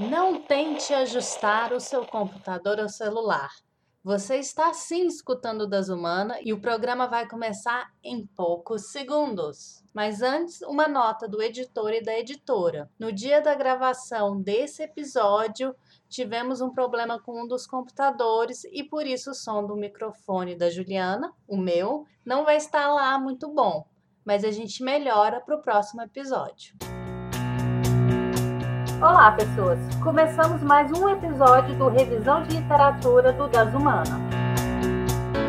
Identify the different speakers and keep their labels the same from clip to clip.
Speaker 1: Não tente ajustar o seu computador ou celular. Você está sim escutando Das Humana e o programa vai começar em poucos segundos. Mas antes, uma nota do editor e da editora. No dia da gravação desse episódio, tivemos um problema com um dos computadores e por isso o som do microfone da Juliana, o meu, não vai estar lá muito bom. Mas a gente melhora para o próximo episódio. Olá, pessoas! Começamos mais um episódio do Revisão de Literatura do Das Humana.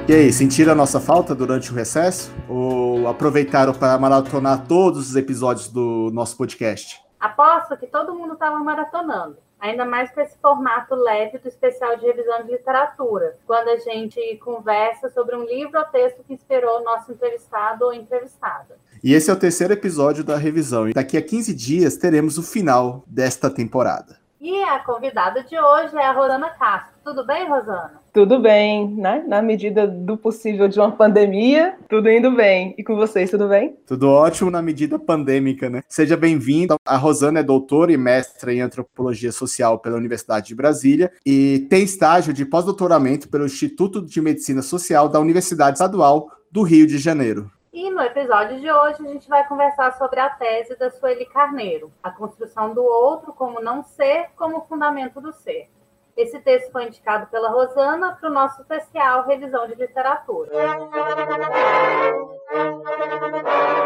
Speaker 2: E aí, sentiram a nossa falta durante o recesso? Ou aproveitaram para maratonar todos os episódios do nosso podcast?
Speaker 1: Aposto que todo mundo estava maratonando ainda mais com esse formato leve do especial de revisão de literatura, quando a gente conversa sobre um livro ou texto que inspirou o nosso entrevistado ou entrevistada.
Speaker 2: E esse é o terceiro episódio da revisão. E daqui a 15 dias teremos o final desta temporada.
Speaker 1: E a convidada de hoje é a Rosana Castro. Tudo bem, Rosana?
Speaker 3: Tudo bem, né? Na medida do possível de uma pandemia, tudo indo bem. E com vocês, tudo bem?
Speaker 2: Tudo ótimo na medida pandêmica, né? Seja bem-vindo. A Rosana é doutora e mestra em antropologia social pela Universidade de Brasília e tem estágio de pós-doutoramento pelo Instituto de Medicina Social da Universidade Estadual do Rio de Janeiro.
Speaker 1: E no episódio de hoje a gente vai conversar sobre a tese da Sueli Carneiro, a construção do outro como não ser, como fundamento do ser. Esse texto foi indicado pela Rosana para o nosso especial Revisão de Literatura.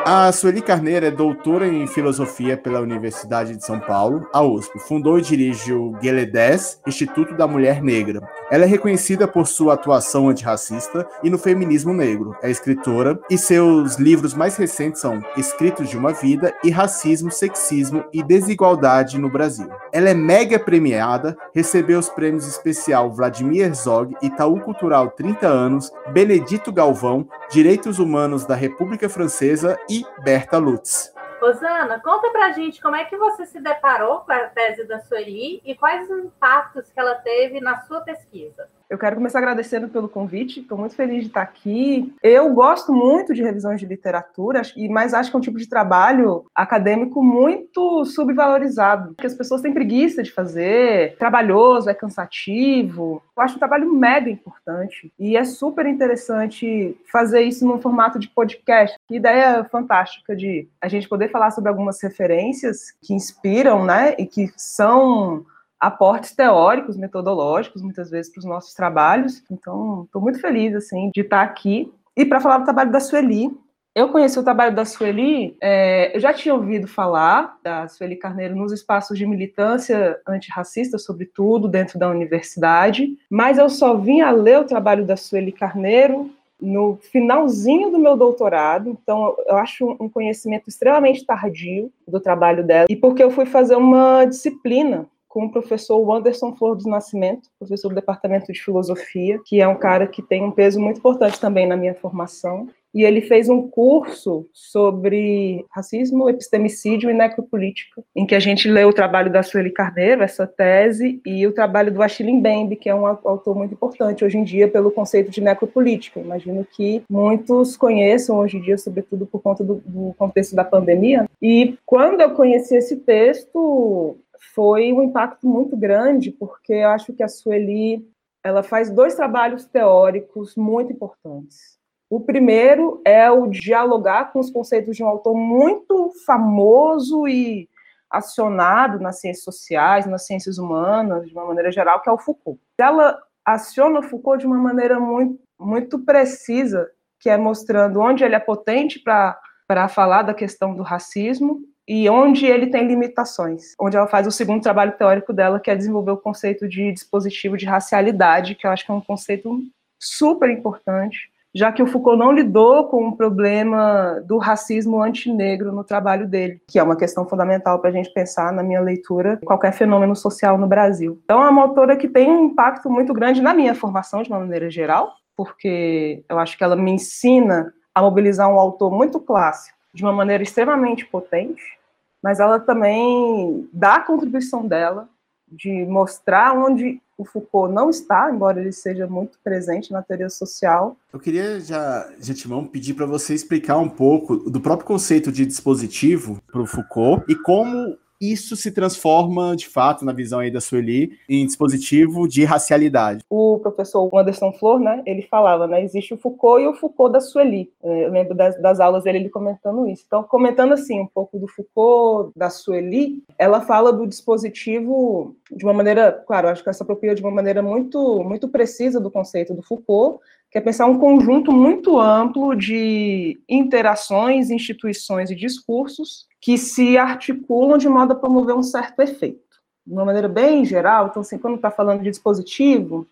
Speaker 2: A Sueli Carneiro é doutora em filosofia pela Universidade de São Paulo, a USP. Fundou e dirige o Gueledés, Instituto da Mulher Negra. Ela é reconhecida por sua atuação antirracista e no feminismo negro. É escritora e seus livros mais recentes são Escritos de uma Vida e Racismo, Sexismo e Desigualdade no Brasil. Ela é mega premiada, recebeu os prêmios especial Vladimir Herzog, Itaú Cultural 30 anos, Benedito Galvão, Direitos Humanos da República Francesa e Berta Lutz.
Speaker 1: Rosana, conta pra gente como é que você se deparou com a tese da Sueli e quais os impactos que ela teve na sua pesquisa.
Speaker 3: Eu quero começar agradecendo pelo convite, estou muito feliz de estar aqui. Eu gosto muito de revisões de literatura, mas acho que é um tipo de trabalho acadêmico muito subvalorizado, que as pessoas têm preguiça de fazer, trabalhoso, é cansativo. Eu acho um trabalho mega importante e é super interessante fazer isso num formato de podcast. Que ideia fantástica de a gente poder falar sobre algumas referências que inspiram, né, e que são aportes teóricos, metodológicos, muitas vezes, para os nossos trabalhos. Então, estou muito feliz, assim, de estar aqui. E para falar do trabalho da Sueli, eu conheci o trabalho da Sueli, é, eu já tinha ouvido falar da Sueli Carneiro nos espaços de militância antirracista, sobretudo dentro da universidade, mas eu só vim a ler o trabalho da Sueli Carneiro no finalzinho do meu doutorado, então eu acho um conhecimento extremamente tardio do trabalho dela, e porque eu fui fazer uma disciplina com o professor Anderson Flor do Nascimento, professor do Departamento de Filosofia, que é um cara que tem um peso muito importante também na minha formação. E ele fez um curso sobre racismo, epistemicídio e necropolítica, em que a gente leu o trabalho da Sueli Carneiro, essa tese, e o trabalho do Achille Mbembe, que é um autor muito importante hoje em dia pelo conceito de necropolítica. Imagino que muitos conheçam hoje em dia, sobretudo por conta do, do contexto da pandemia. E quando eu conheci esse texto, foi um impacto muito grande, porque eu acho que a Sueli ela faz dois trabalhos teóricos muito importantes. O primeiro é o dialogar com os conceitos de um autor muito famoso e acionado nas ciências sociais, nas ciências humanas, de uma maneira geral, que é o Foucault. Ela aciona o Foucault de uma maneira muito, muito precisa, que é mostrando onde ele é potente para falar da questão do racismo e onde ele tem limitações, onde ela faz o segundo trabalho teórico dela, que é desenvolver o conceito de dispositivo de racialidade, que eu acho que é um conceito super importante, já que o Foucault não lidou com o problema do racismo antinegro no trabalho dele, que é uma questão fundamental para a gente pensar, na minha leitura, qualquer fenômeno social no Brasil. Então, é uma autora que tem um impacto muito grande na minha formação, de uma maneira geral, porque eu acho que ela me ensina a mobilizar um autor muito clássico de uma maneira extremamente potente, mas ela também dá a contribuição dela de mostrar onde o Foucault não está, embora ele seja muito presente na teoria social.
Speaker 2: Eu queria já, de antemão, pedir para você explicar um pouco do próprio conceito de dispositivo para o Foucault e como isso se transforma, de fato, na visão aí da Sueli, em dispositivo de racialidade.
Speaker 3: O professor Anderson Flor, né, ele falava, né, existe o Foucault e o Foucault da Sueli. É, eu lembro das, das aulas dele ele comentando isso. Então, comentando assim um pouco do Foucault, da Sueli, ela fala do dispositivo de uma maneira, claro, acho que essa apropria de uma maneira muito, muito precisa do conceito do Foucault, que é pensar um conjunto muito amplo de interações, instituições e discursos que se articulam de modo a promover um certo efeito. De uma maneira bem geral, então, assim, quando está falando de dispositivo,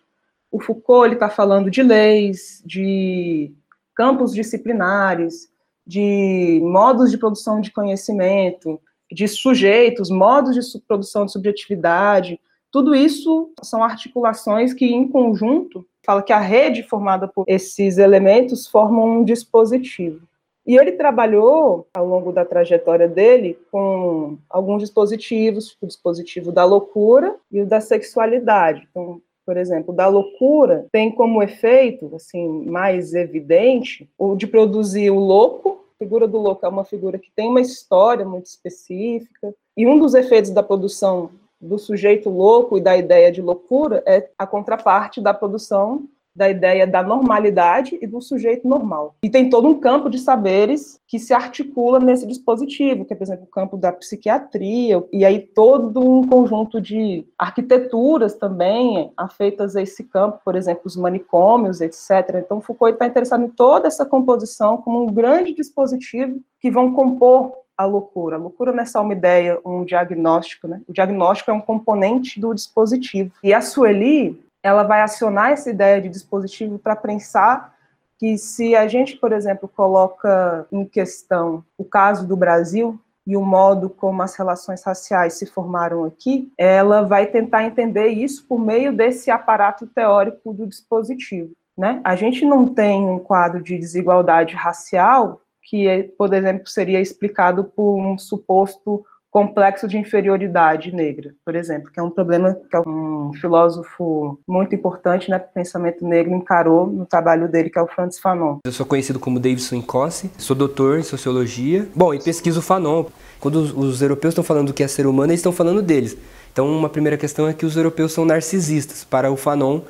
Speaker 3: o Foucault está falando de leis, de campos disciplinares, de modos de produção de conhecimento, de sujeitos, modos de produção de subjetividade, tudo isso são articulações que, em conjunto, fala que a rede formada por esses elementos forma um dispositivo. E ele trabalhou, ao longo da trajetória dele, com alguns dispositivos, o dispositivo da loucura e o da sexualidade. Então, por exemplo, da loucura tem como efeito, assim, mais evidente, o de produzir o louco. A figura do louco é uma figura que tem uma história muito específica. E um dos efeitos da produção do sujeito louco e da ideia de loucura é a contraparte da produção da ideia da normalidade e do sujeito normal. E tem todo um campo de saberes que se articula nesse dispositivo, que é, por exemplo, o campo da psiquiatria, e aí todo um conjunto de arquiteturas também afeitas a esse campo, por exemplo, os manicômios, etc. Então, Foucault está interessado em toda essa composição como um grande dispositivo que vão compor a loucura. A loucura não é só uma ideia, um diagnóstico, né? O diagnóstico é um componente do dispositivo. E a Sueli, ela vai acionar essa ideia de dispositivo para pensar que se a gente, por exemplo, coloca em questão o caso do Brasil e o modo como as relações raciais se formaram aqui, ela vai tentar entender isso por meio desse aparato teórico do dispositivo. Né? A gente não tem um quadro de desigualdade racial que, por exemplo, seria explicado por um suposto complexo de inferioridade negra, por exemplo, que é um problema que um filósofo muito importante, né, pensamento negro encarou no trabalho dele, que é o Francis Fanon.
Speaker 4: Eu sou conhecido como Davidson Incossi, sou doutor em sociologia. Bom, e pesquiso Fanon. Quando os, os europeus estão falando do que é ser humano, eles estão falando deles. Então, uma primeira questão é que os europeus são narcisistas para o Fanon,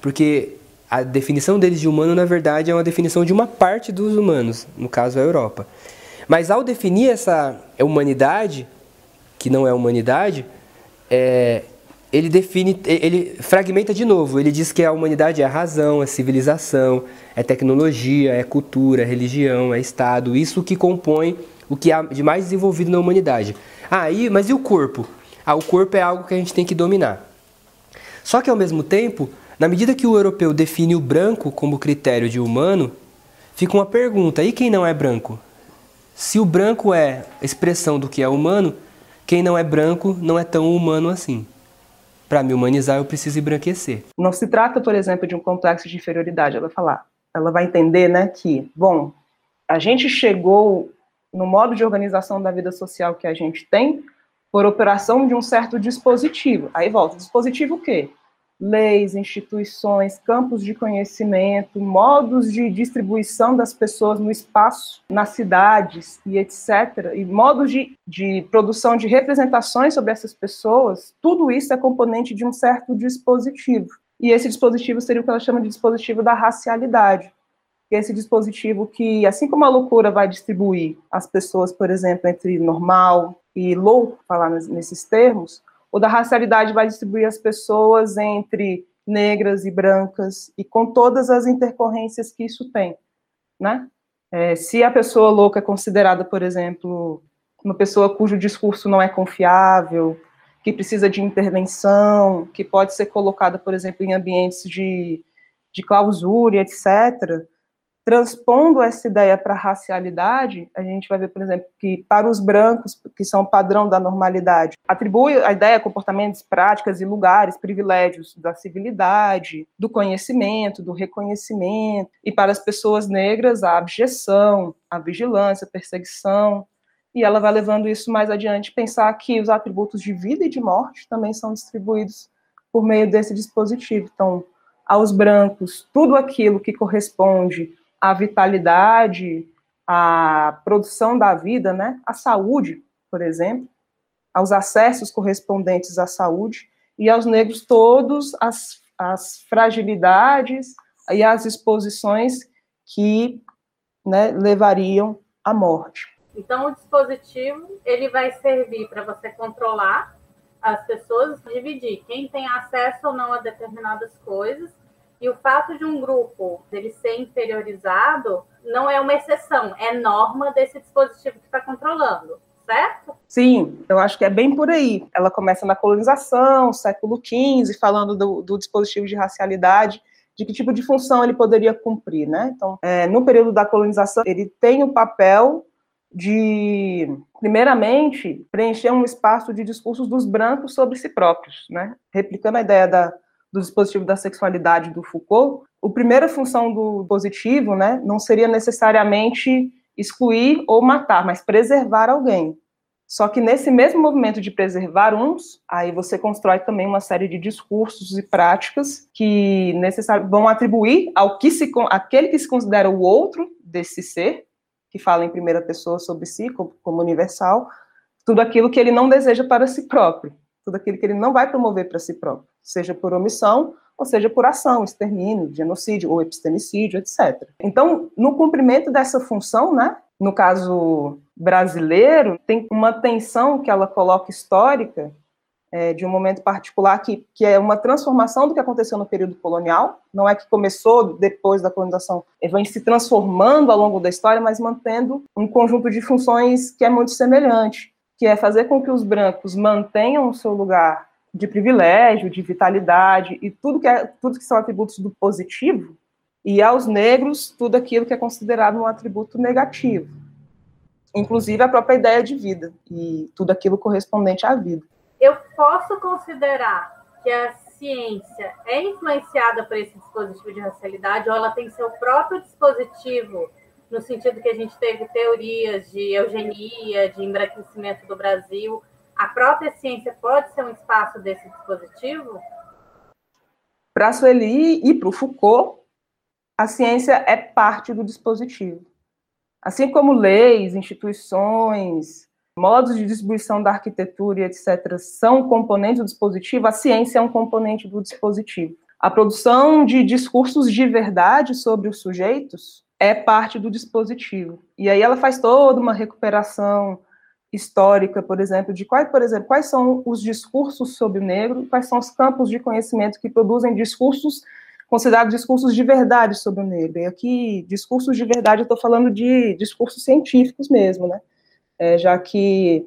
Speaker 4: porque a definição deles de humano, na verdade, é uma definição de uma parte dos humanos, no caso a Europa. Mas ao definir essa humanidade, que não é humanidade, é, ele define, ele fragmenta de novo. Ele diz que a humanidade é a razão, é civilização, é tecnologia, é cultura, é religião, é Estado, isso que compõe o que há de mais desenvolvido na humanidade. Ah, e, mas e o corpo? Ah, o corpo é algo que a gente tem que dominar. Só que ao mesmo tempo, na medida que o europeu define o branco como critério de humano, fica uma pergunta: e quem não é branco? Se o branco é expressão do que é humano, quem não é branco não é tão humano assim. Para me humanizar, eu preciso embranquecer.
Speaker 3: Não se trata, por exemplo, de um complexo de inferioridade. Ela vai falar, ela vai entender, né, que, bom, a gente chegou no modo de organização da vida social que a gente tem por operação de um certo dispositivo. Aí volta, dispositivo o quê? Leis, instituições, campos de conhecimento, modos de distribuição das pessoas no espaço, nas cidades e etc., e modos de, de produção de representações sobre essas pessoas, tudo isso é componente de um certo dispositivo. E esse dispositivo seria o que ela chama de dispositivo da racialidade. Esse dispositivo que, assim como a loucura vai distribuir as pessoas, por exemplo, entre normal e louco, falar nesses termos, o da racialidade vai distribuir as pessoas entre negras e brancas e com todas as intercorrências que isso tem, né? É, se a pessoa louca é considerada, por exemplo, uma pessoa cujo discurso não é confiável, que precisa de intervenção, que pode ser colocada, por exemplo, em ambientes de, de clausura, etc., transpondo essa ideia para a racialidade, a gente vai ver, por exemplo, que para os brancos, que são o padrão da normalidade, atribui a ideia, comportamentos, práticas e lugares, privilégios da civilidade, do conhecimento, do reconhecimento, e para as pessoas negras, a abjeção, a vigilância, a perseguição, e ela vai levando isso mais adiante, pensar que os atributos de vida e de morte também são distribuídos por meio desse dispositivo. Então, aos brancos, tudo aquilo que corresponde a vitalidade, a produção da vida, né? A saúde, por exemplo, aos acessos correspondentes à saúde, e aos negros todos as, as fragilidades e as exposições que né, levariam à morte.
Speaker 1: Então, o dispositivo ele vai servir para você controlar as pessoas, dividir quem tem acesso ou não a determinadas coisas. E o fato de um grupo dele ser inferiorizado não é uma exceção, é norma desse dispositivo que está controlando certo?
Speaker 3: Sim, eu acho que é bem por aí. Ela começa na colonização, século XV, falando do, do dispositivo de racialidade, de que tipo de função ele poderia cumprir, né? Então, é, no período da colonização, ele tem o papel de, primeiramente, preencher um espaço de discursos dos brancos sobre si próprios, né? Replicando a ideia da, do dispositivo da sexualidade do Foucault, a primeira função do positivo, né, não seria necessariamente excluir ou matar, mas preservar alguém. Só que nesse mesmo movimento de preservar uns, aí você constrói também uma série de discursos e práticas que vão atribuir ao que se, aquele que se considera o outro desse ser, que fala em primeira pessoa sobre si como universal, tudo aquilo que ele não deseja para si próprio, tudo aquilo que ele não vai promover para si próprio, seja por omissão ou seja por ação, extermínio, genocídio ou epistemicídio, etc. Então, no cumprimento dessa função, né, no caso brasileiro, tem uma tensão que ela coloca histórica é, de um momento particular que, que é uma transformação do que aconteceu no período colonial, não é que começou depois da colonização, ele vem se transformando ao longo da história, mas mantendo um conjunto de funções que é muito semelhante, que é fazer com que os brancos mantenham o seu lugar de privilégio, de vitalidade e tudo que, é, tudo que são atributos do positivo, e aos negros tudo aquilo que é considerado um atributo negativo, inclusive a própria ideia de vida e tudo aquilo correspondente à vida.
Speaker 1: Eu posso considerar que a ciência é influenciada por esse dispositivo de racialidade ou ela tem seu próprio dispositivo no sentido que a gente teve teorias de eugenia, de embranquecimento do Brasil, a própria ciência pode ser um espaço desse dispositivo?
Speaker 3: Para Sueli e para o Foucault, a ciência é parte do dispositivo. Assim como leis, instituições, modos de distribuição da arquitetura e etc. são componentes do dispositivo, a ciência é um componente do dispositivo. A produção de discursos de verdade sobre os sujeitos é parte do dispositivo. E aí ela faz toda uma recuperação histórica, por exemplo, de quais, por exemplo, quais são os discursos sobre o negro, quais são os campos de conhecimento que produzem discursos considerados discursos de verdade sobre o negro. E aqui, discursos de verdade, eu estou falando de discursos científicos mesmo, né? É, já que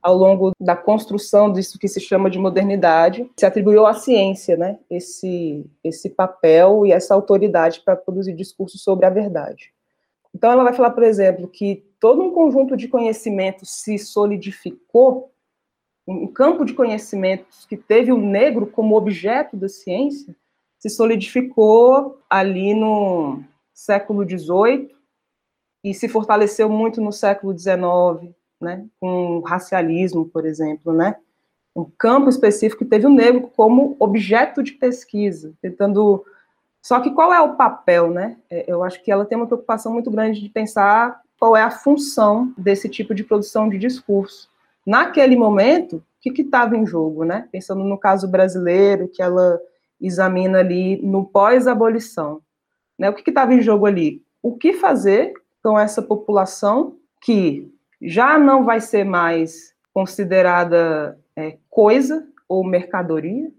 Speaker 3: ao longo da construção disso que se chama de modernidade, se atribuiu à ciência, né, esse, esse papel e essa autoridade para produzir discursos sobre a verdade. Então, ela vai falar, por exemplo, que todo um conjunto de conhecimentos se solidificou, um campo de conhecimentos que teve o negro como objeto da ciência, se solidificou ali no século XVIII e se fortaleceu muito no século XIX, né, com o racialismo, por exemplo, né, um campo específico que teve o negro como objeto de pesquisa, tentando só que qual é o papel, né? É, eu acho que ela tem uma preocupação muito grande de pensar qual é a função desse tipo de produção de discurso. Naquele momento, o que estava em jogo, né? Pensando no caso brasileiro, que ela examina ali no pós-abolição. Né? O que estava em jogo ali? O que fazer com essa população que já não vai ser mais considerada é, coisa ou mercadoria?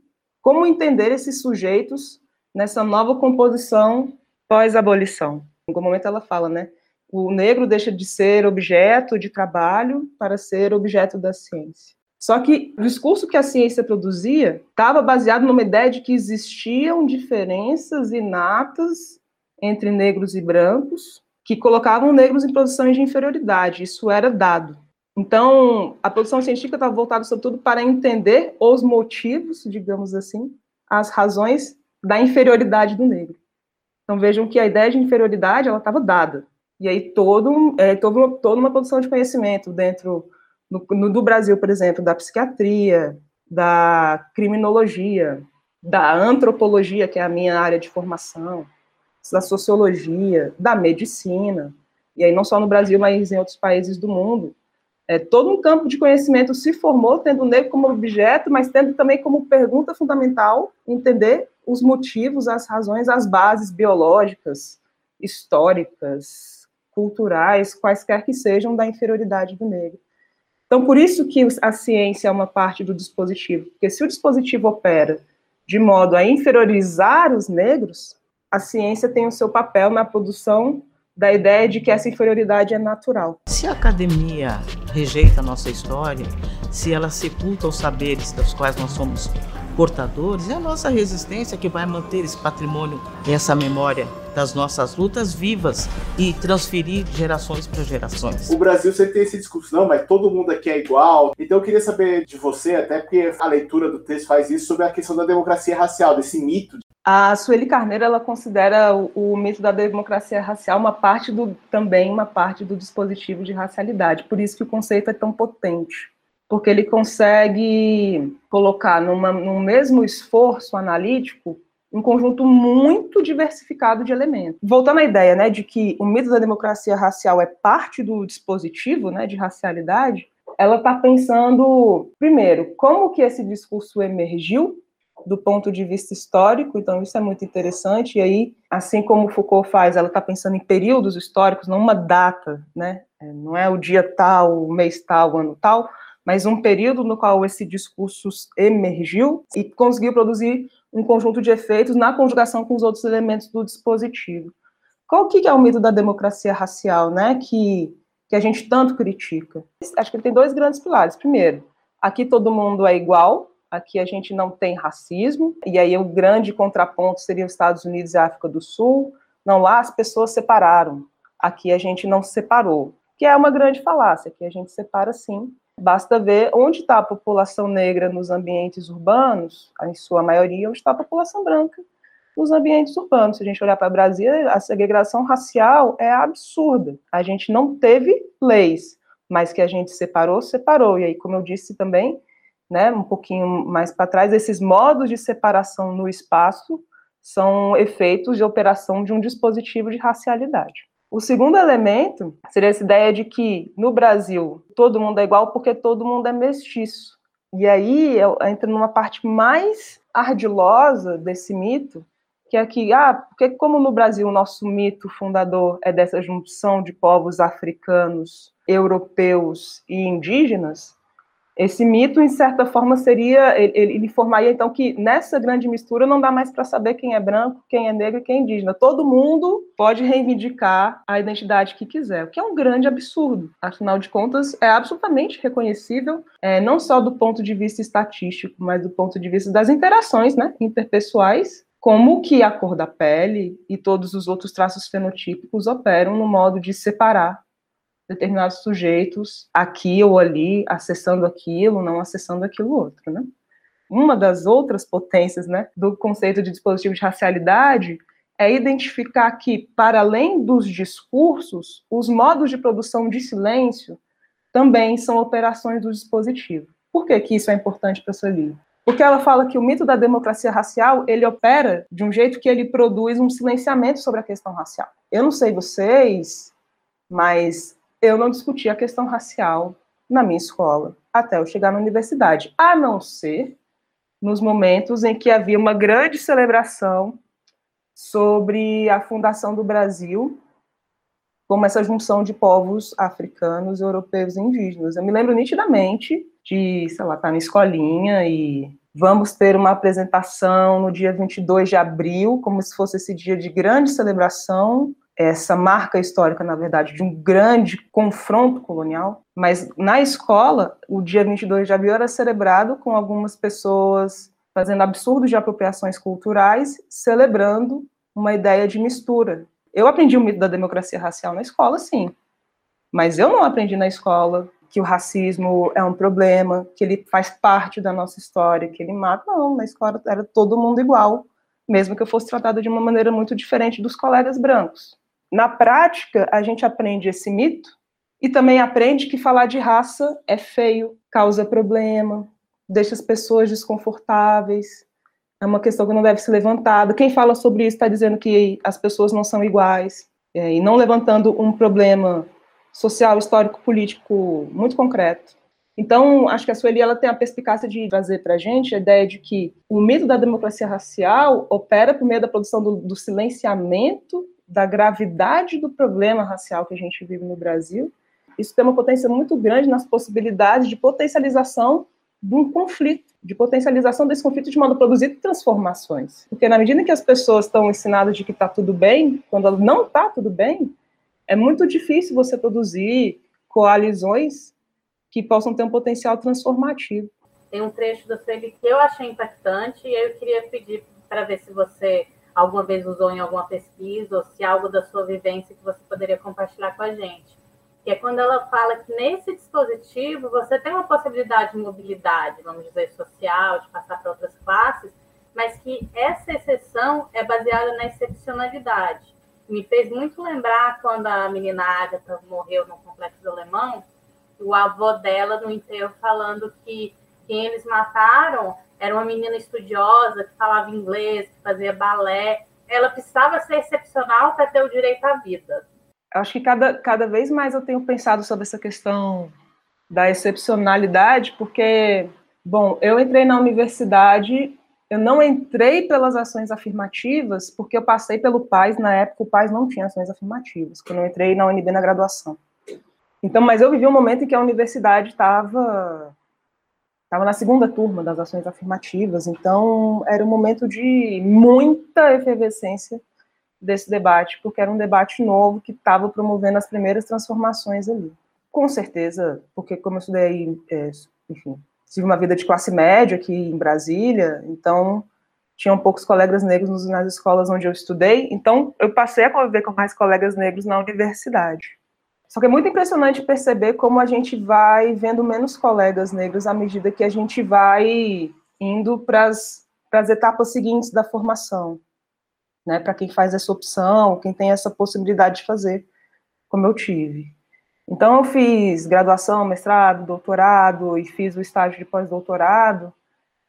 Speaker 3: Como entender esses sujeitos nessa nova composição pós-abolição? Em algum momento ela fala, né? O negro deixa de ser objeto de trabalho para ser objeto da ciência. Só que o discurso que a ciência produzia estava baseado numa ideia de que existiam diferenças inatas entre negros e brancos que colocavam negros em posições de inferioridade. Isso era dado. Então, a produção científica estava voltada, sobretudo, para entender os motivos, digamos assim, as razões da inferioridade do negro. Então, vejam que a ideia de inferioridade ela estava dada. E aí todo, é, todo toda uma produção de conhecimento dentro no, no, do Brasil, por exemplo, da psiquiatria, da criminologia, da antropologia, que é a minha área de formação, da sociologia, da medicina, e aí não só no Brasil, mas em outros países do mundo, É, todo um campo de conhecimento se formou tendo o negro como objeto, mas tendo também como pergunta fundamental entender os motivos, as razões, as bases biológicas, históricas, culturais, quaisquer que sejam, da inferioridade do negro. Então, por isso que a ciência é uma parte do dispositivo, porque se o dispositivo opera de modo a inferiorizar os negros, a ciência tem o seu papel na produção da ideia de que essa inferioridade é natural.
Speaker 5: Se a academia rejeita a nossa história, se ela sepulta os saberes dos quais nós somos portadores, é a nossa resistência que vai manter esse patrimônio, essa memória das nossas lutas vivas e transferir gerações para gerações.
Speaker 2: O Brasil sempre tem esse discurso, não, mas todo mundo aqui é igual. Então eu queria saber de você, até porque a leitura do texto faz isso, sobre a questão da democracia racial, desse mito.
Speaker 3: A Sueli Carneiro ela considera o, o mito da democracia racial uma parte do também uma parte do dispositivo de racialidade. Por isso que o conceito é tão potente porque ele consegue colocar numa, num mesmo esforço analítico um conjunto muito diversificado de elementos. Voltando à ideia né, de que o mito da democracia racial é parte do dispositivo né, de racialidade, ela está pensando, primeiro, como que esse discurso emergiu do ponto de vista histórico, então isso é muito interessante, e aí, assim como Foucault faz, ela está pensando em períodos históricos, não uma data, né, é, não é o dia tal, o mês tal, o ano tal, mas um período no qual esse discurso emergiu e conseguiu produzir um conjunto de efeitos na conjugação com os outros elementos do dispositivo. Qual que é o mito da democracia racial, né, que, que a gente tanto critica? Acho que ele tem dois grandes pilares. Primeiro, aqui todo mundo é igual, aqui a gente não tem racismo, e aí o grande contraponto seria os Estados Unidos e a África do Sul. Não, lá as pessoas separaram, aqui a gente não separou, que é uma grande falácia, que a gente separa sim, Basta ver onde está a população negra nos ambientes urbanos, em sua maioria, onde está a população branca nos ambientes urbanos. Se a gente olhar para o Brasil, a segregação racial é absurda. A gente não teve leis, mas que a gente separou, separou. E aí, como eu disse também, né, um pouquinho mais para trás, esses modos de separação no espaço são efeitos de operação de um dispositivo de racialidade. O segundo elemento seria essa ideia de que no Brasil todo mundo é igual porque todo mundo é mestiço. E aí entra numa parte mais ardilosa desse mito, que é que, ah, porque como no Brasil o nosso mito fundador é dessa junção de povos africanos, europeus e indígenas, esse mito, em certa forma, seria, ele, ele formaria então que nessa grande mistura não dá mais para saber quem é branco, quem é negro e quem é indígena. Todo mundo pode reivindicar a identidade que quiser, o que é um grande absurdo. Afinal de contas, é absolutamente reconhecível, é, não só do ponto de vista estatístico, mas do ponto de vista das interações né, interpessoais, como que a cor da pele e todos os outros traços fenotípicos operam no modo de separar determinados sujeitos aqui ou ali acessando aquilo, não acessando aquilo outro, né? Uma das outras potências, né, do conceito de dispositivo de racialidade é identificar que, para além dos discursos, os modos de produção de silêncio também são operações do dispositivo. Por que, que isso é importante para a? Porque ela fala que o mito da democracia racial, ele opera de um jeito que ele produz um silenciamento sobre a questão racial. Eu não sei vocês, mas eu não discuti a questão racial na minha escola até eu chegar na universidade, a não ser nos momentos em que havia uma grande celebração sobre a fundação do Brasil, como essa junção de povos africanos, europeus e indígenas. Eu me lembro nitidamente de, sei lá, estar na escolinha e vamos ter uma apresentação no dia 22 de abril, como se fosse esse dia de grande celebração essa marca histórica, na verdade, de um grande confronto colonial, mas na escola, o dia 22 de abril era celebrado com algumas pessoas fazendo absurdos de apropriações culturais, celebrando uma ideia de mistura. Eu aprendi o mito da democracia racial na escola, sim, mas eu não aprendi na escola que o racismo é um problema, que ele faz parte da nossa história, que ele mata. Não, na escola era todo mundo igual, mesmo que eu fosse tratado de uma maneira muito diferente dos colegas brancos. Na prática, a gente aprende esse mito e também aprende que falar de raça é feio, causa problema, deixa as pessoas desconfortáveis, é uma questão que não deve ser levantada. Quem fala sobre isso está dizendo que as pessoas não são iguais, é, e não levantando um problema social, histórico, político muito concreto. Então, acho que a Sueli ela tem a perspicácia de trazer para a gente a ideia de que o mito da democracia racial opera por meio da produção do, do silenciamento da gravidade do problema racial que a gente vive no Brasil. Isso tem uma potência muito grande nas possibilidades de potencialização de um conflito, de potencialização desse conflito de modo a produzir transformações. Porque na medida que as pessoas estão ensinadas de que está tudo bem, quando não está tudo bem, é muito difícil você produzir coalizões que possam ter um potencial transformativo.
Speaker 1: Tem um trecho do Felipe que eu achei impactante e eu queria pedir para ver se você alguma vez usou em alguma pesquisa ou se algo da sua vivência que você poderia compartilhar com a gente. Que é quando ela fala que nesse dispositivo você tem uma possibilidade de mobilidade, vamos dizer, social, de passar para outras classes, mas que essa exceção é baseada na excepcionalidade. Me fez muito lembrar quando a menina Agatha morreu no Complexo Alemão, o avô dela no enterro falando que quem eles mataram era uma menina estudiosa que falava inglês, que fazia balé. Ela precisava ser excepcional para ter o direito à vida.
Speaker 3: Acho que cada, cada vez mais eu tenho pensado sobre essa questão da excepcionalidade, porque, bom, eu entrei na universidade, eu não entrei pelas ações afirmativas, porque eu passei pelo PAIS, na época o PAIS não tinha ações afirmativas, quando eu entrei na UNB na graduação. Então, mas eu vivi um momento em que a universidade estava estava na segunda turma das ações afirmativas, então era um momento de muita efervescência desse debate, porque era um debate novo que estava promovendo as primeiras transformações ali. Com certeza, porque como eu estudei, é, enfim, tive uma vida de classe média aqui em Brasília, então tinham poucos colegas negros nas escolas onde eu estudei, então eu passei a conviver com mais colegas negros na universidade. Só que é muito impressionante perceber como a gente vai vendo menos colegas negros à medida que a gente vai indo para as etapas seguintes da formação, né? Para quem faz essa opção, quem tem essa possibilidade de fazer, como eu tive. Então, eu fiz graduação, mestrado, doutorado e fiz o estágio de pós-doutorado.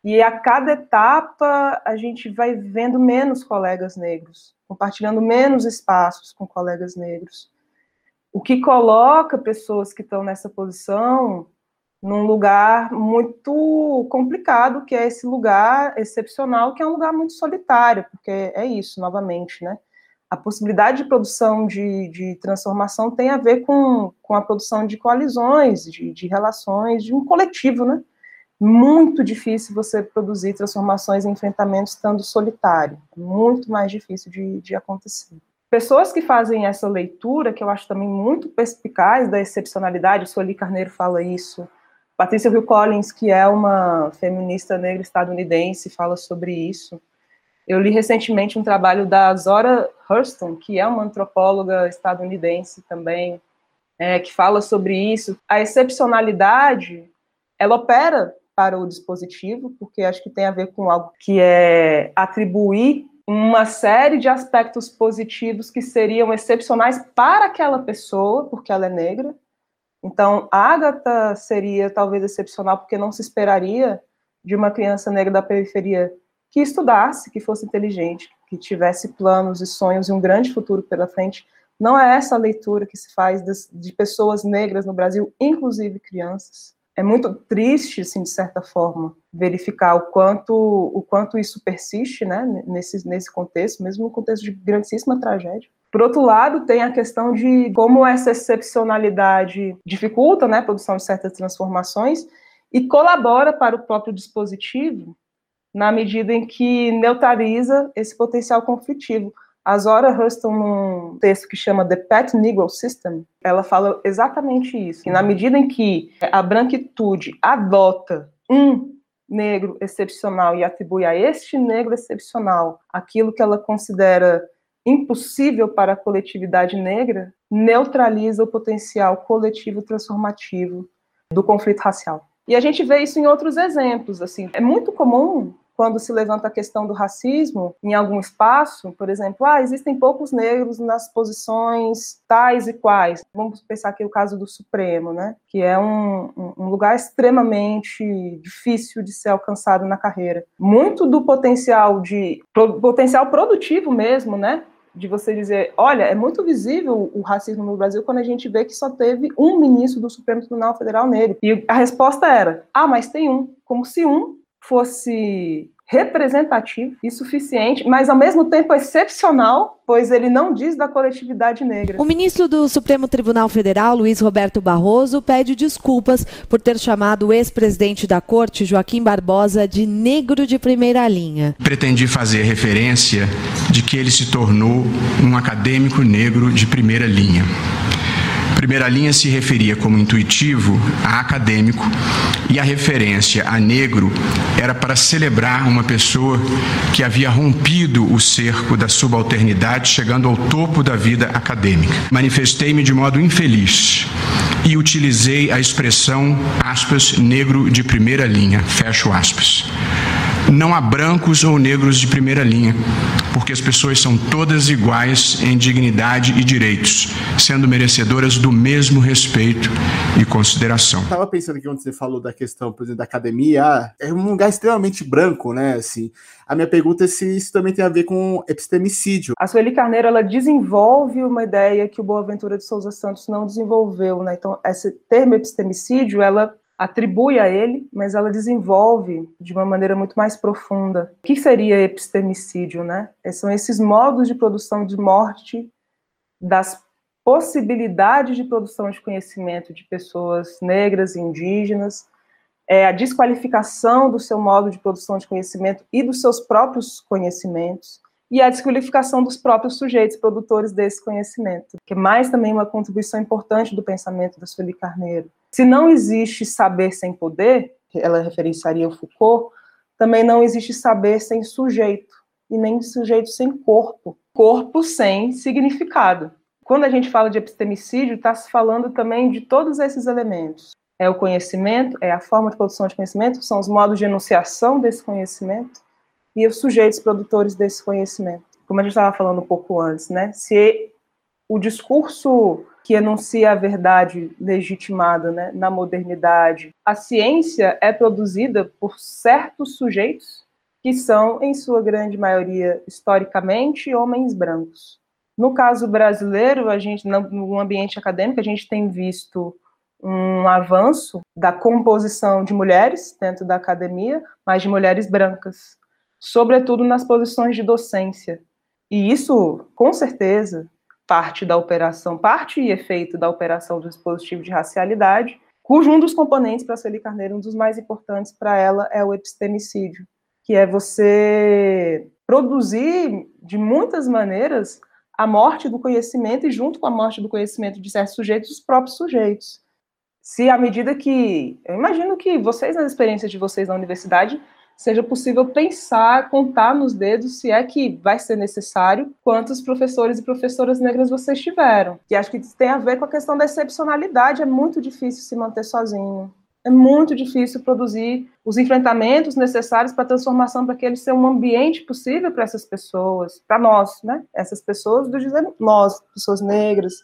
Speaker 3: E a cada etapa a gente vai vendo menos colegas negros, compartilhando menos espaços com colegas negros o que coloca pessoas que estão nessa posição num lugar muito complicado, que é esse lugar excepcional, que é um lugar muito solitário, porque é isso, novamente, né? A possibilidade de produção de, de transformação tem a ver com, com a produção de coalizões, de, de relações, de um coletivo, né? Muito difícil você produzir transformações em enfrentamentos estando solitário, muito mais difícil de, de acontecer. Pessoas que fazem essa leitura, que eu acho também muito perspicaz da excepcionalidade, Sueli Carneiro fala isso, Patrícia Hill Collins, que é uma feminista negra estadunidense, fala sobre isso. Eu li recentemente um trabalho da Zora Hurston, que é uma antropóloga estadunidense também, é, que fala sobre isso. A excepcionalidade, ela opera para o dispositivo, porque acho que tem a ver com algo que é atribuir uma série de aspectos positivos que seriam excepcionais para aquela pessoa, porque ela é negra. Então, a Agatha seria talvez excepcional porque não se esperaria de uma criança negra da periferia que estudasse, que fosse inteligente, que tivesse planos e sonhos e um grande futuro pela frente. Não é essa a leitura que se faz de pessoas negras no Brasil, inclusive crianças é muito triste, assim, de certa forma, verificar o quanto, o quanto isso persiste, né, nesse, nesse contexto, mesmo no contexto de grandíssima tragédia. Por outro lado, tem a questão de como essa excepcionalidade dificulta né, a produção de certas transformações e colabora para o próprio dispositivo na medida em que neutraliza esse potencial conflitivo. A Zora Huston, num texto que chama The Pet Negro System, ela fala exatamente isso. Que na medida em que a branquitude adota um negro excepcional e atribui a este negro excepcional aquilo que ela considera impossível para a coletividade negra, neutraliza o potencial coletivo transformativo do conflito racial. E a gente vê isso em outros exemplos, assim, é muito comum quando se levanta a questão do racismo em algum espaço, por exemplo, ah, existem poucos negros nas posições tais e quais. Vamos pensar aqui o caso do Supremo, né? Que é um, um lugar extremamente difícil de ser alcançado na carreira. Muito do potencial de potencial produtivo mesmo, né? de você dizer, olha, é muito visível o racismo no Brasil quando a gente vê que só teve um ministro do Supremo Tribunal Federal negro. E a resposta era, ah, mas tem um. Como se um fosse representativo e suficiente, mas ao mesmo tempo excepcional, pois ele não diz da coletividade negra.
Speaker 6: O ministro do Supremo Tribunal Federal, Luiz Roberto Barroso, pede desculpas por ter chamado o ex-presidente da corte, Joaquim Barbosa, de negro de primeira linha.
Speaker 7: Pretendi fazer referência de que ele se tornou um acadêmico negro de primeira linha primeira linha se referia como intuitivo a acadêmico e a referência a negro era para celebrar uma pessoa que havia rompido o cerco da subalternidade, chegando ao topo da vida acadêmica. Manifestei-me de modo infeliz e utilizei a expressão aspas negro de primeira linha, fecho aspas. Não há brancos ou negros de primeira linha, porque as pessoas são todas iguais em dignidade e direitos, sendo merecedoras do mesmo respeito e consideração.
Speaker 2: Estava pensando que quando você falou da questão, por exemplo, da academia, é um lugar extremamente branco, né? Assim, a minha pergunta é se isso também tem a ver com epistemicídio.
Speaker 3: A Sueli Carneiro ela desenvolve uma ideia que o Boaventura de Souza Santos não desenvolveu, né? Então, esse termo epistemicídio, ela atribui a ele, mas ela desenvolve de uma maneira muito mais profunda. O que seria epistemicídio, né? São esses modos de produção de morte das possibilidades de produção de conhecimento de pessoas negras e indígenas, é a desqualificação do seu modo de produção de conhecimento e dos seus próprios conhecimentos, e a desqualificação dos próprios sujeitos produtores desse conhecimento, que é mais também uma contribuição importante do pensamento da Sueli Carneiro. Se não existe saber sem poder, ela referenciaria o Foucault, também não existe saber sem sujeito, e nem sujeito sem corpo, corpo sem significado. Quando a gente fala de epistemicídio, está se falando também de todos esses elementos. É o conhecimento, é a forma de produção de conhecimento, são os modos de enunciação desse conhecimento e os sujeitos produtores desse conhecimento. Como a gente estava falando um pouco antes, né? Se o discurso que enuncia a verdade legitimada né, na modernidade. A ciência é produzida por certos sujeitos que são, em sua grande maioria, historicamente, homens brancos. No caso brasileiro, a gente, no ambiente acadêmico, a gente tem visto um avanço da composição de mulheres dentro da academia, mas de mulheres brancas, sobretudo nas posições de docência. E isso, com certeza, parte da operação, parte e efeito da operação do dispositivo de racialidade, cujo um dos componentes para a Sueli Carneiro, um dos mais importantes para ela, é o epistemicídio, que é você produzir, de muitas maneiras, a morte do conhecimento e, junto com a morte do conhecimento de certos sujeitos, os próprios sujeitos. Se à medida que. Eu imagino que vocês, nas experiências de vocês na universidade, seja possível pensar, contar nos dedos, se é que vai ser necessário, quantos professores e professoras negras vocês tiveram. E acho que isso tem a ver com a questão da excepcionalidade, é muito difícil se manter sozinho. É muito difícil produzir os enfrentamentos necessários para a transformação, para que ele seja um ambiente possível para essas pessoas, para nós, né? Essas pessoas, do dizer nós, pessoas negras,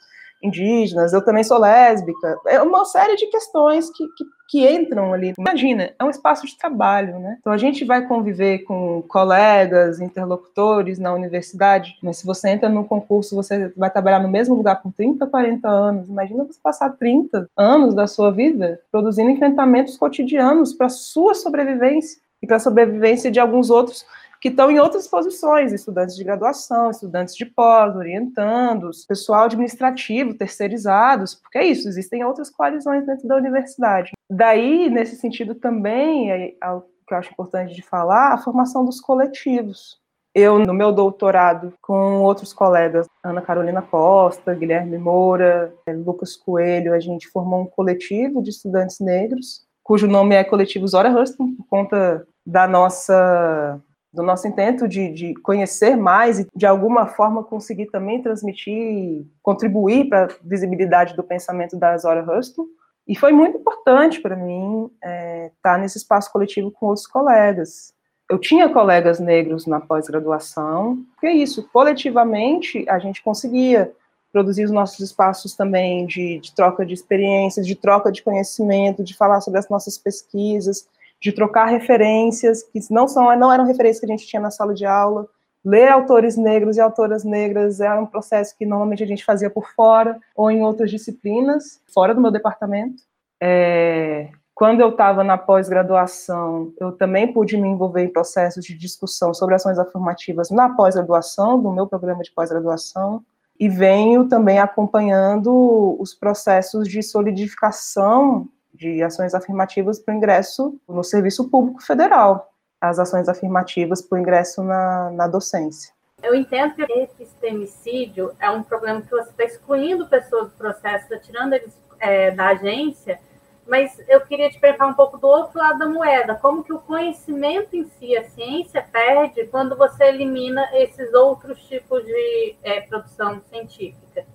Speaker 3: indígenas, eu também sou lésbica. É uma série de questões que, que, que, entram ali. Imagina, é um espaço de trabalho, né? Então a gente vai conviver com colegas, interlocutores na universidade, mas se você entra num concurso, você vai trabalhar no mesmo lugar por 30, 40 anos. Imagina você passar 30 anos da sua vida produzindo enfrentamentos cotidianos para sua sobrevivência e para a sobrevivência de alguns outros que estão em outras posições, estudantes de graduação, estudantes de pós, orientandos, pessoal administrativo, terceirizados, porque é isso, existem outras coalizões dentro da universidade. Daí, nesse sentido também, é, é que eu acho importante de falar, a formação dos coletivos. Eu, no meu doutorado, com outros colegas, Ana Carolina Costa, Guilherme Moura, é, Lucas Coelho, a gente formou um coletivo de estudantes negros, cujo nome é Coletivo Zora Huston, por conta da nossa do nosso intento de, de, conhecer mais e, de alguma forma, conseguir também transmitir, contribuir para a visibilidade do pensamento da Zora Huston. E foi muito importante para mim estar é, tá nesse espaço coletivo com outros colegas. Eu tinha colegas negros na pós-graduação, que é isso, coletivamente a gente conseguia produzir os nossos espaços também de, de troca de experiências, de troca de conhecimento, de falar sobre as nossas pesquisas, de trocar referências que não são não eram referências que a gente tinha na sala de aula, ler autores negros e autoras negras é um processo que normalmente a gente fazia por fora ou em outras disciplinas, fora do meu departamento. É, quando eu estava na pós-graduação, eu também pude me envolver em processos de discussão sobre ações afirmativas na pós-graduação, no meu programa de pós-graduação, e venho também acompanhando os processos de solidificação de ações afirmativas para o ingresso no serviço público federal, as ações afirmativas para o ingresso na, na docência.
Speaker 1: Eu entendo que esse epistemicídio é um problema que você está excluindo pessoas do processo, está tirando eles é, da agência, mas eu queria te perguntar um pouco do outro lado da moeda, como que o conhecimento em si, a ciência perde quando você elimina esses outros tipos de é, produção científica.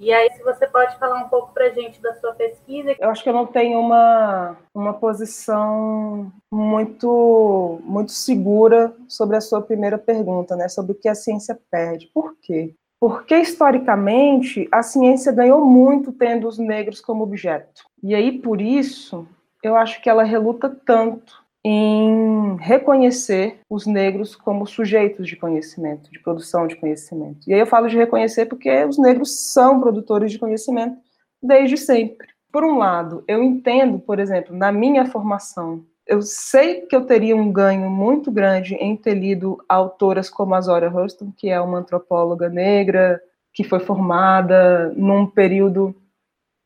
Speaker 1: E aí, se você pode falar um pouco para gente da sua pesquisa.
Speaker 3: Eu acho que eu não tenho uma, uma posição muito, muito segura sobre a sua primeira pergunta, né? Sobre o que a ciência perde. Por quê? Porque, historicamente, a ciência ganhou muito tendo os negros como objeto. E aí, por isso, eu acho que ela reluta tanto em reconhecer os negros como sujeitos de conhecimento, de produção de conhecimento. E aí eu falo de reconhecer porque os negros são produtores de conhecimento desde sempre. Por um lado, eu entendo, por exemplo, na minha formação, eu sei que eu teria um ganho muito grande em ter lido autoras como a Zora Hurston, que é uma antropóloga negra, que foi formada num período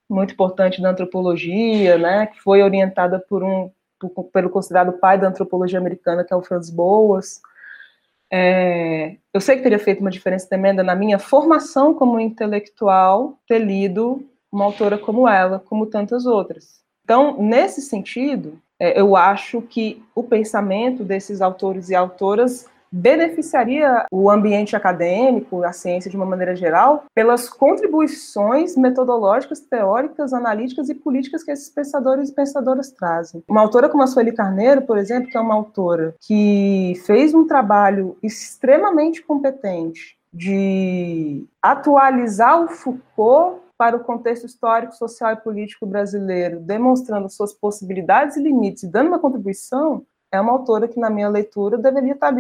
Speaker 3: muito importante da antropologia, né, que foi orientada por um pelo considerado pai da antropologia americana, que é o Franz Boas. É, eu sei que teria feito uma diferença tremenda na minha formação como intelectual ter lido uma autora como ela, como tantas outras. Então, nesse sentido, é, eu acho que o pensamento desses autores e autoras beneficiaria o ambiente acadêmico, a ciência de uma maneira geral, pelas contribuições metodológicas, teóricas, analíticas e políticas que esses pensadores e pensadoras trazem. Uma autora como a Sueli Carneiro, por exemplo, que é uma autora que fez um trabalho extremamente competente de atualizar o Foucault para o contexto histórico, social e político brasileiro, demonstrando suas possibilidades e limites e dando uma contribuição, é uma autora que, na minha leitura, deveria estar,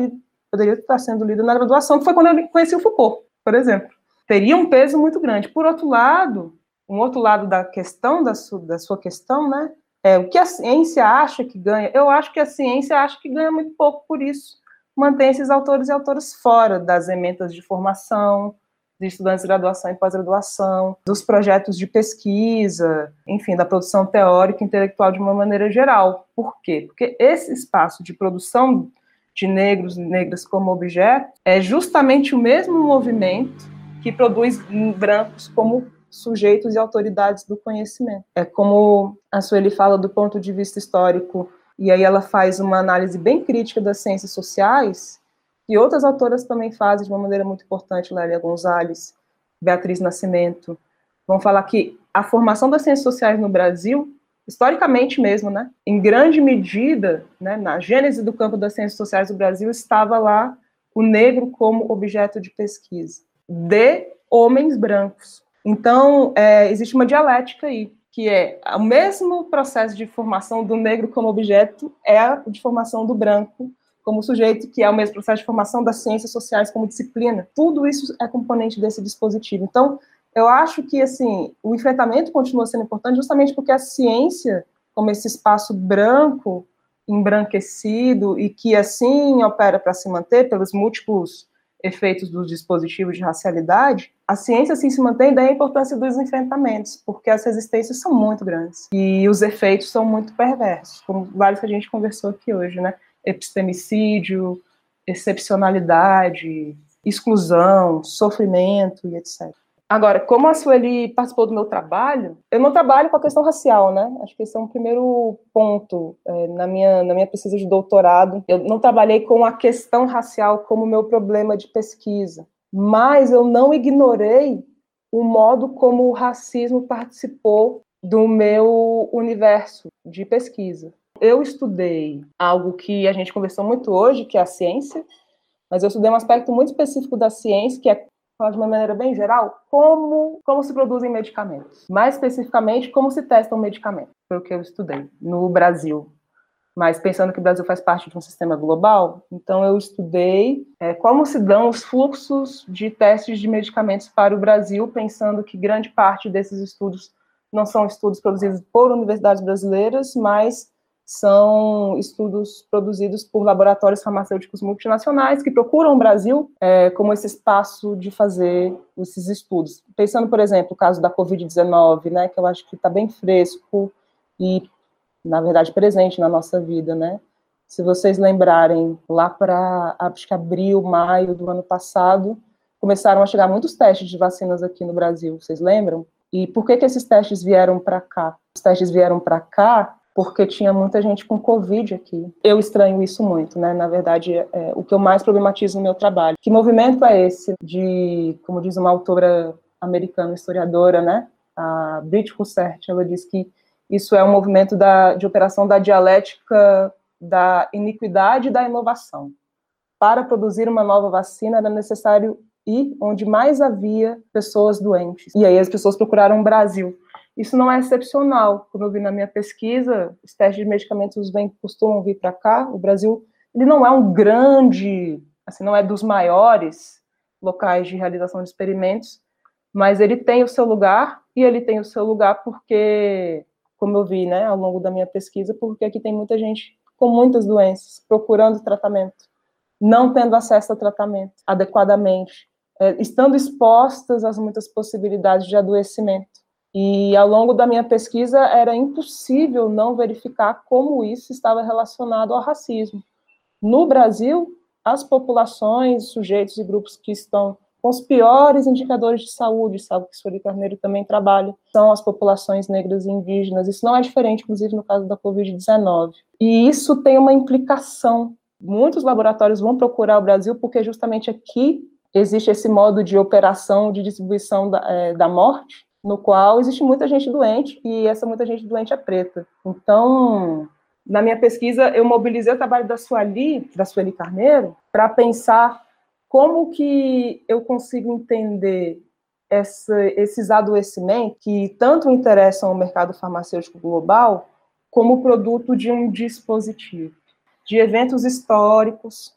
Speaker 3: poderia estar sendo lida na graduação, que foi quando eu conheci o Foucault, por exemplo. Teria um peso muito grande. Por outro lado, um outro lado da questão, da, su, da sua questão, né, é o que a ciência acha que ganha. Eu acho que a ciência acha que ganha muito pouco por isso. Mantém esses autores e autoras fora das emendas de formação, de estudantes de graduação e pós-graduação, dos projetos de pesquisa, enfim, da produção teórica e intelectual de uma maneira geral. Por quê? Porque esse espaço de produção de negros e negras como objeto é justamente o mesmo movimento que produz brancos como sujeitos e autoridades do conhecimento. É como a Sueli fala do ponto de vista histórico, e aí ela faz uma análise bem crítica das ciências sociais, e outras autoras também fazem de uma maneira muito importante, Lélia Gonzalez, Beatriz Nascimento, vão falar que a formação das ciências sociais no Brasil, historicamente mesmo, né, em grande medida, né, na gênese do campo das ciências sociais do Brasil, estava lá o negro como objeto de pesquisa, de homens brancos. Então, é, existe uma dialética aí, que é o mesmo processo de formação do negro como objeto é a de formação do branco como sujeito, que é o mesmo processo de formação das ciências sociais como disciplina. Tudo isso é componente desse dispositivo. Então, eu acho que assim o enfrentamento continua sendo importante justamente porque a ciência, como esse espaço branco, embranquecido e que assim opera para se manter pelos múltiplos efeitos dos dispositivos de racialidade, a ciência assim se mantém daí a importância dos enfrentamentos, porque as resistências são muito grandes e os efeitos são muito perversos, como vários que a gente conversou aqui hoje, né? epistemicídio, excepcionalidade, exclusão, sofrimento e etc. Agora, como a Sueli participou do meu trabalho, eu não trabalho com a questão racial, né? Acho que esse é um primeiro ponto é, na, minha, na minha pesquisa de doutorado. Eu não trabalhei com a questão racial como meu problema de pesquisa, mas eu não ignorei o modo como o racismo participou do meu universo de pesquisa. Eu estudei algo que a gente conversou muito hoje, que é a ciência, mas eu estudei um aspecto muito específico da ciência, que é, de uma maneira bem geral, como, como se produzem medicamentos. Mais especificamente, como se testam medicamentos. Foi o que eu estudei no Brasil. mas pensando que o Brasil faz parte de um sistema global, então eu estudei é, como se dão os fluxos de testes de medicamentos para o Brasil, pensando que grande parte desses estudos não são estudos produzidos por universidades brasileiras, mas são estudos produzidos por laboratórios farmacêuticos multinacionais que procuram o Brasil é, como esse espaço de fazer esses estudos. Pensando, por exemplo, o caso da Covid-19, né, que eu acho que está bem fresco e na verdade, presente na nossa vida, né? Se vocês lembrarem, lá para acho que abril, maio do ano passado, começaram a chegar muitos testes de vacinas aqui no Brasil, vocês lembram? E por que que esses testes vieram para cá? Os testes vieram para cá porque tinha muita gente com Covid aqui. Eu estranho isso muito, né? Na verdade, é, o que eu mais problematizo no meu trabalho. Que movimento é esse de, como diz uma autora americana, historiadora, né? A Brit Hussert, ela diz que isso é um movimento da, de operação da dialética da iniquidade e da inovação. Para produzir uma nova vacina era necessário ir onde mais havia pessoas doentes. E aí as pessoas procuraram o Brasil. Isso não é excepcional. Como eu vi na minha pesquisa, os testes de medicamentos vêm, costumam vir para cá. O Brasil ele não é um grande, assim, não é dos maiores locais de realização de experimentos, mas ele tem o seu lugar e ele tem o seu lugar porque como eu vi, né, ao longo da minha pesquisa, porque aqui tem muita gente com muitas doenças procurando tratamento, não tendo acesso a tratamento adequadamente, é, estando expostas às muitas possibilidades de adoecimento. E ao longo da minha pesquisa era impossível não verificar como isso estava relacionado ao racismo. No Brasil, as populações, sujeitos e grupos que estão com os piores indicadores de saúde, sabe que Sueli Carneiro também trabalha, são as populações negras e indígenas. Isso não é diferente, inclusive, no caso da Covid-19. E isso tem uma implicação. Muitos laboratórios vão procurar o Brasil porque justamente aqui existe esse modo de operação de distribuição da, é, da morte, no qual existe muita gente doente e essa muita gente doente é preta. Então, na minha pesquisa, eu mobilizei o trabalho da Sueli, da Sueli Carneiro, para pensar como que eu consigo entender essa, esses adoecimentos que tanto interessam ao mercado farmacêutico global como produto de um dispositivo, de eventos históricos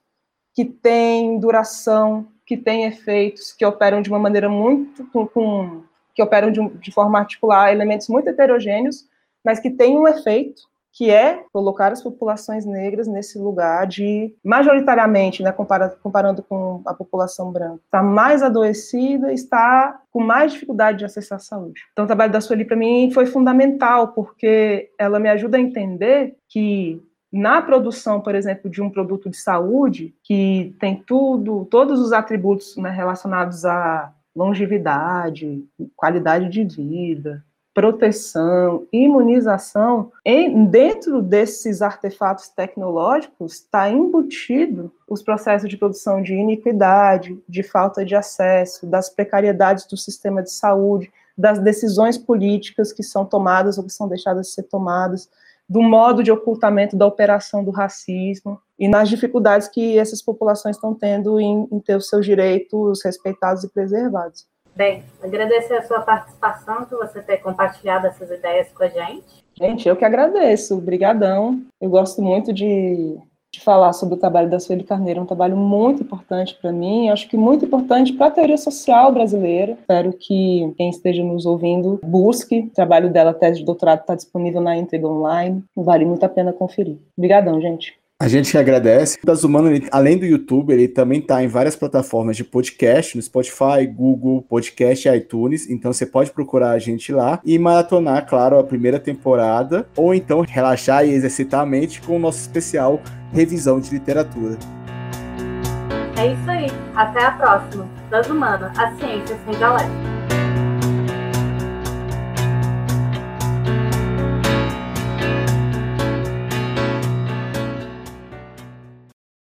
Speaker 3: que têm duração, que têm efeitos, que operam de uma maneira muito com, com que operam de, de forma articular, elementos muito heterogêneos, mas que têm um efeito que é colocar as populações negras nesse lugar de, majoritariamente, né, comparando, comparando com a população branca, está mais adoecida, está com mais dificuldade de acessar a saúde. Então, o trabalho da Sueli, para mim, foi fundamental, porque ela me ajuda a entender que na produção, por exemplo, de um produto de saúde, que tem tudo, todos os atributos né, relacionados à longevidade, qualidade de vida, proteção, imunização, em, dentro desses artefatos tecnológicos está embutido os processos de produção de iniquidade, de falta de acesso, das precariedades do sistema de saúde, das decisões políticas que são tomadas ou que são deixadas de ser tomadas, do modo de ocultamento da operação do racismo e nas dificuldades que essas populações estão tendo em, em ter os seus direitos respeitados e preservados.
Speaker 1: Bem, agradecer a sua participação, por você ter compartilhado essas ideias com a gente.
Speaker 3: Gente, eu que agradeço, obrigadão. Eu gosto muito de, de falar sobre o trabalho da Sueli Carneiro, é um trabalho muito importante para mim, acho que muito importante para a teoria social brasileira. Espero que quem esteja nos ouvindo busque. O trabalho dela, tese de doutorado, está disponível na Entrega Online, vale muito a pena conferir. Obrigadão, gente.
Speaker 2: A gente que agradece. Das Humano, ele, além do YouTube, ele também está em várias plataformas de podcast, no Spotify, Google, Podcast e iTunes. Então você pode procurar a gente lá e maratonar, claro, a primeira temporada, ou então relaxar e exercitar a mente com o nosso especial Revisão de Literatura.
Speaker 1: É isso aí. Até a próxima. Das Humanas, a ciência sem dialeto.